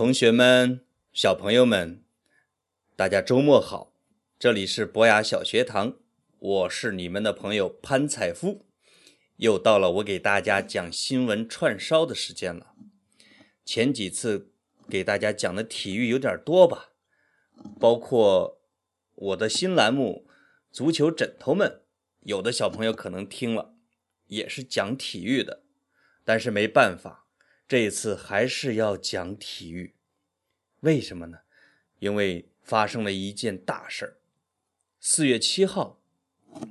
同学们、小朋友们，大家周末好！这里是博雅小学堂，我是你们的朋友潘采夫。又到了我给大家讲新闻串烧的时间了。前几次给大家讲的体育有点多吧，包括我的新栏目《足球枕头们》，有的小朋友可能听了，也是讲体育的，但是没办法。这一次还是要讲体育，为什么呢？因为发生了一件大事儿。四月七号，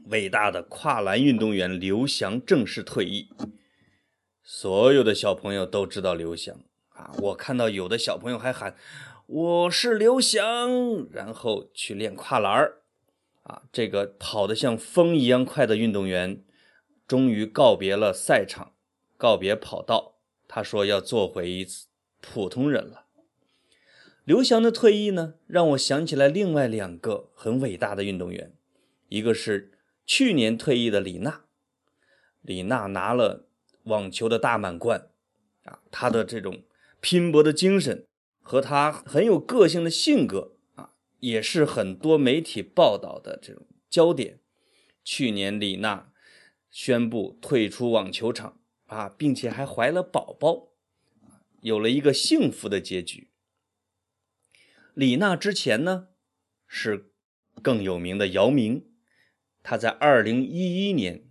伟大的跨栏运动员刘翔正式退役。所有的小朋友都知道刘翔啊，我看到有的小朋友还喊“我是刘翔”，然后去练跨栏儿。啊，这个跑得像风一样快的运动员，终于告别了赛场，告别跑道。他说要做回一次普通人了。刘翔的退役呢，让我想起来另外两个很伟大的运动员，一个是去年退役的李娜，李娜拿了网球的大满贯，啊，她的这种拼搏的精神和她很有个性的性格啊，也是很多媒体报道的这种焦点。去年李娜宣布退出网球场。啊，并且还怀了宝宝，有了一个幸福的结局。李娜之前呢是更有名的姚明，他在二零一一年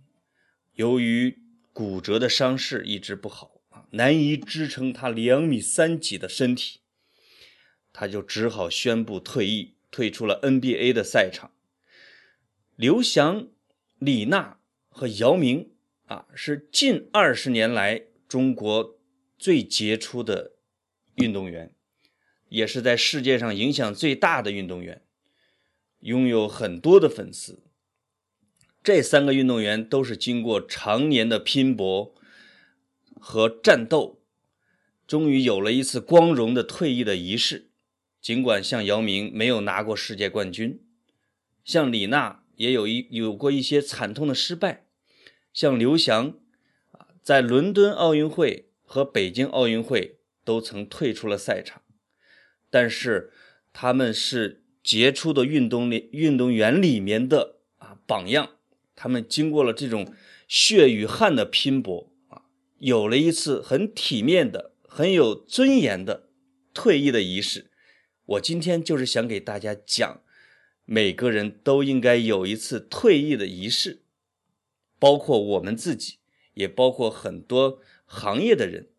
由于骨折的伤势一直不好啊，难以支撑他两米三几的身体，他就只好宣布退役，退出了 NBA 的赛场。刘翔、李娜和姚明。啊，是近二十年来中国最杰出的运动员，也是在世界上影响最大的运动员，拥有很多的粉丝。这三个运动员都是经过常年的拼搏和战斗，终于有了一次光荣的退役的仪式。尽管像姚明没有拿过世界冠军，像李娜也有一有过一些惨痛的失败。像刘翔啊，在伦敦奥运会和北京奥运会都曾退出了赛场，但是他们是杰出的运动里运动员里面的啊榜样。他们经过了这种血与汗的拼搏啊，有了一次很体面的、很有尊严的退役的仪式。我今天就是想给大家讲，每个人都应该有一次退役的仪式。包括我们自己，也包括很多行业的人。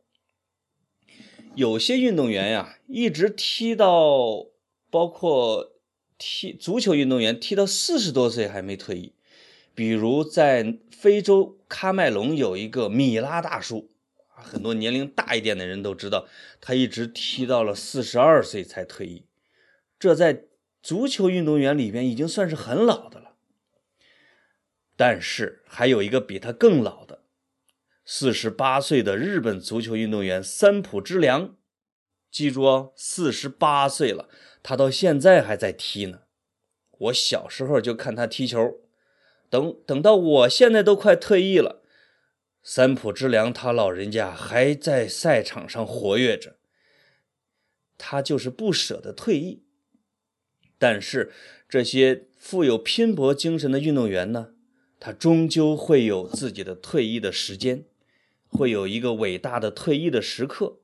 有些运动员呀，一直踢到，包括踢足球运动员踢到四十多岁还没退役。比如在非洲喀麦隆有一个米拉大叔，很多年龄大一点的人都知道，他一直踢到了四十二岁才退役。这在足球运动员里边已经算是很老的了。但是还有一个比他更老的，四十八岁的日本足球运动员三浦知良，记住哦，四十八岁了，他到现在还在踢呢。我小时候就看他踢球，等等到我现在都快退役了，三浦知良他老人家还在赛场上活跃着，他就是不舍得退役。但是这些富有拼搏精神的运动员呢？他终究会有自己的退役的时间，会有一个伟大的退役的时刻，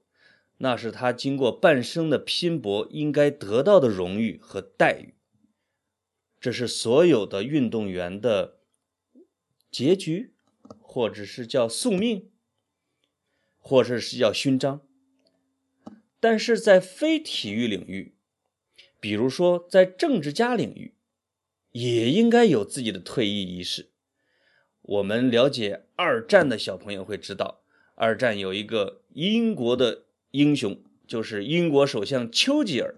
那是他经过半生的拼搏应该得到的荣誉和待遇。这是所有的运动员的结局，或者是叫宿命，或者是叫勋章。但是在非体育领域，比如说在政治家领域，也应该有自己的退役仪式。我们了解二战的小朋友会知道，二战有一个英国的英雄，就是英国首相丘吉尔，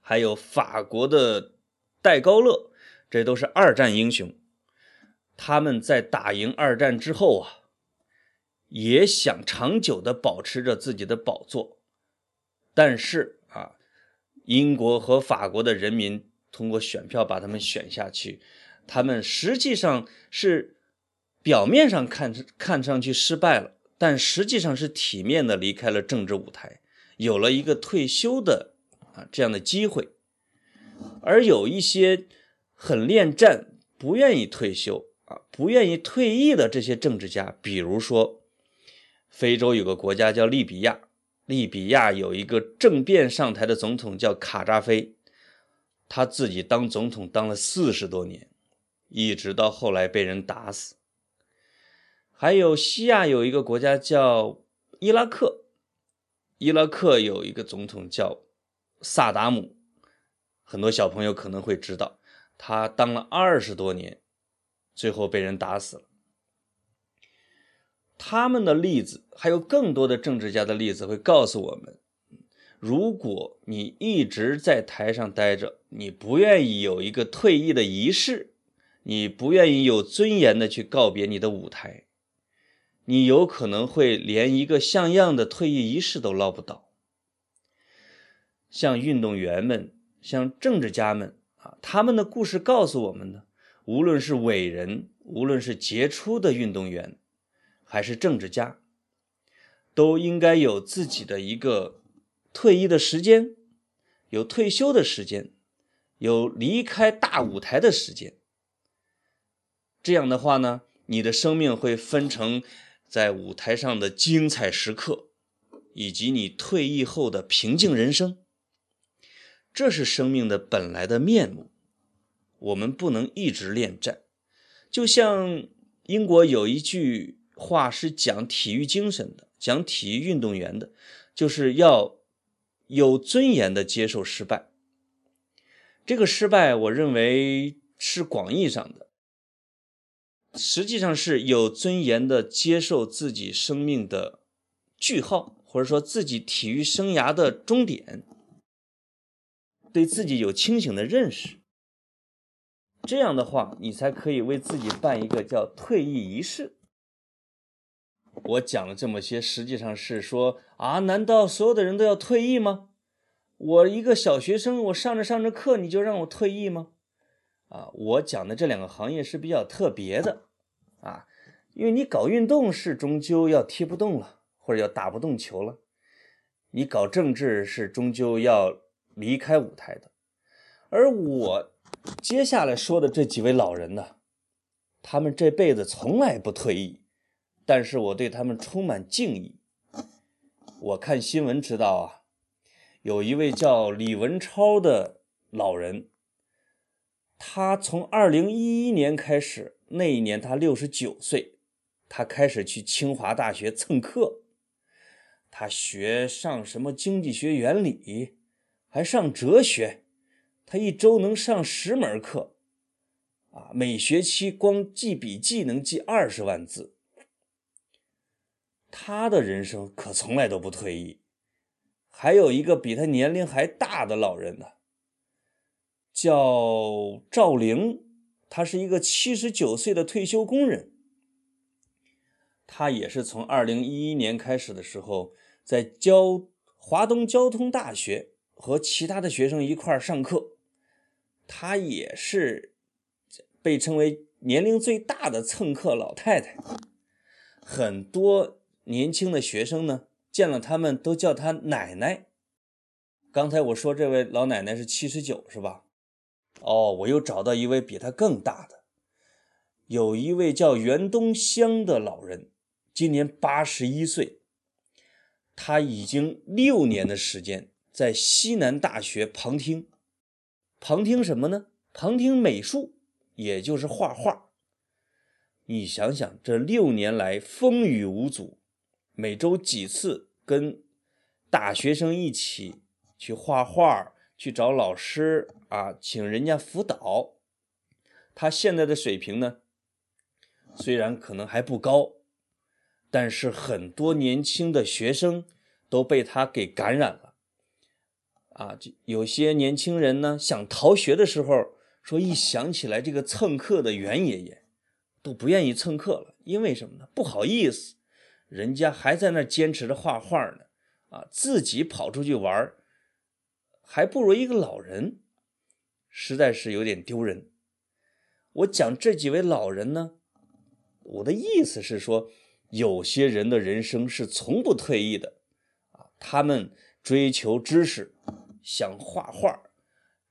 还有法国的戴高乐，这都是二战英雄。他们在打赢二战之后啊，也想长久的保持着自己的宝座，但是啊，英国和法国的人民通过选票把他们选下去。他们实际上是表面上看看上去失败了，但实际上是体面的离开了政治舞台，有了一个退休的啊这样的机会，而有一些很恋战、不愿意退休啊、不愿意退役的这些政治家，比如说非洲有个国家叫利比亚，利比亚有一个政变上台的总统叫卡扎菲，他自己当总统当了四十多年，一直到后来被人打死。还有西亚有一个国家叫伊拉克，伊拉克有一个总统叫萨达姆，很多小朋友可能会知道，他当了二十多年，最后被人打死了。他们的例子，还有更多的政治家的例子，会告诉我们：如果你一直在台上待着，你不愿意有一个退役的仪式，你不愿意有尊严的去告别你的舞台。你有可能会连一个像样的退役仪式都捞不到。像运动员们，像政治家们啊，他们的故事告诉我们呢，无论是伟人，无论是杰出的运动员，还是政治家，都应该有自己的一个退役的时间，有退休的时间，有离开大舞台的时间。这样的话呢，你的生命会分成。在舞台上的精彩时刻，以及你退役后的平静人生，这是生命的本来的面目。我们不能一直恋战。就像英国有一句话是讲体育精神的，讲体育运动员的，就是要有尊严的接受失败。这个失败，我认为是广义上的。实际上是有尊严的接受自己生命的句号，或者说自己体育生涯的终点，对自己有清醒的认识。这样的话，你才可以为自己办一个叫退役仪式。我讲了这么些，实际上是说啊，难道所有的人都要退役吗？我一个小学生，我上着上着课，你就让我退役吗？啊，我讲的这两个行业是比较特别的，啊，因为你搞运动是终究要踢不动了，或者要打不动球了；你搞政治是终究要离开舞台的。而我接下来说的这几位老人呢，他们这辈子从来不退役，但是我对他们充满敬意。我看新闻知道啊，有一位叫李文超的老人。他从二零一一年开始，那一年他六十九岁，他开始去清华大学蹭课，他学上什么经济学原理，还上哲学，他一周能上十门课，啊，每学期光记笔记能记二十万字。他的人生可从来都不退役。还有一个比他年龄还大的老人呢。叫赵玲，他是一个七十九岁的退休工人。他也是从二零一一年开始的时候，在交华东交通大学和其他的学生一块上课。他也是被称为年龄最大的蹭课老太太。很多年轻的学生呢，见了他们都叫她奶奶。刚才我说这位老奶奶是七十九，是吧？哦，我又找到一位比他更大的，有一位叫袁东香的老人，今年八十一岁，他已经六年的时间在西南大学旁听，旁听什么呢？旁听美术，也就是画画。你想想，这六年来风雨无阻，每周几次跟大学生一起去画画。去找老师啊，请人家辅导。他现在的水平呢，虽然可能还不高，但是很多年轻的学生都被他给感染了。啊，有些年轻人呢想逃学的时候，说一想起来这个蹭课的袁爷爷，都不愿意蹭课了。因为什么呢？不好意思，人家还在那坚持着画画呢。啊，自己跑出去玩还不如一个老人，实在是有点丢人。我讲这几位老人呢，我的意思是说，有些人的人生是从不退役的啊，他们追求知识，想画画。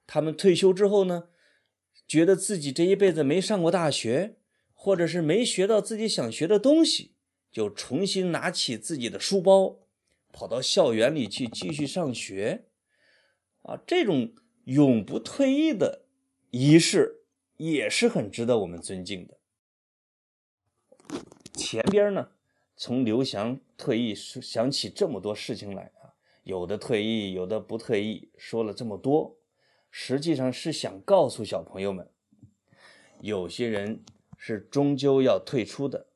他们退休之后呢，觉得自己这一辈子没上过大学，或者是没学到自己想学的东西，就重新拿起自己的书包，跑到校园里去继续上学。啊，这种永不退役的仪式也是很值得我们尊敬的。前边呢，从刘翔退役想起这么多事情来啊，有的退役，有的不退役，说了这么多，实际上是想告诉小朋友们，有些人是终究要退出的，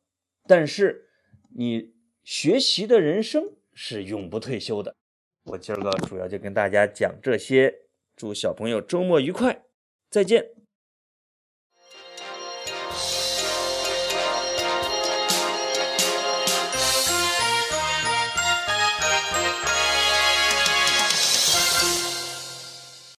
但是你学习的人生是永不退休的。我今儿个主要就跟大家讲这些，祝小朋友周末愉快，再见。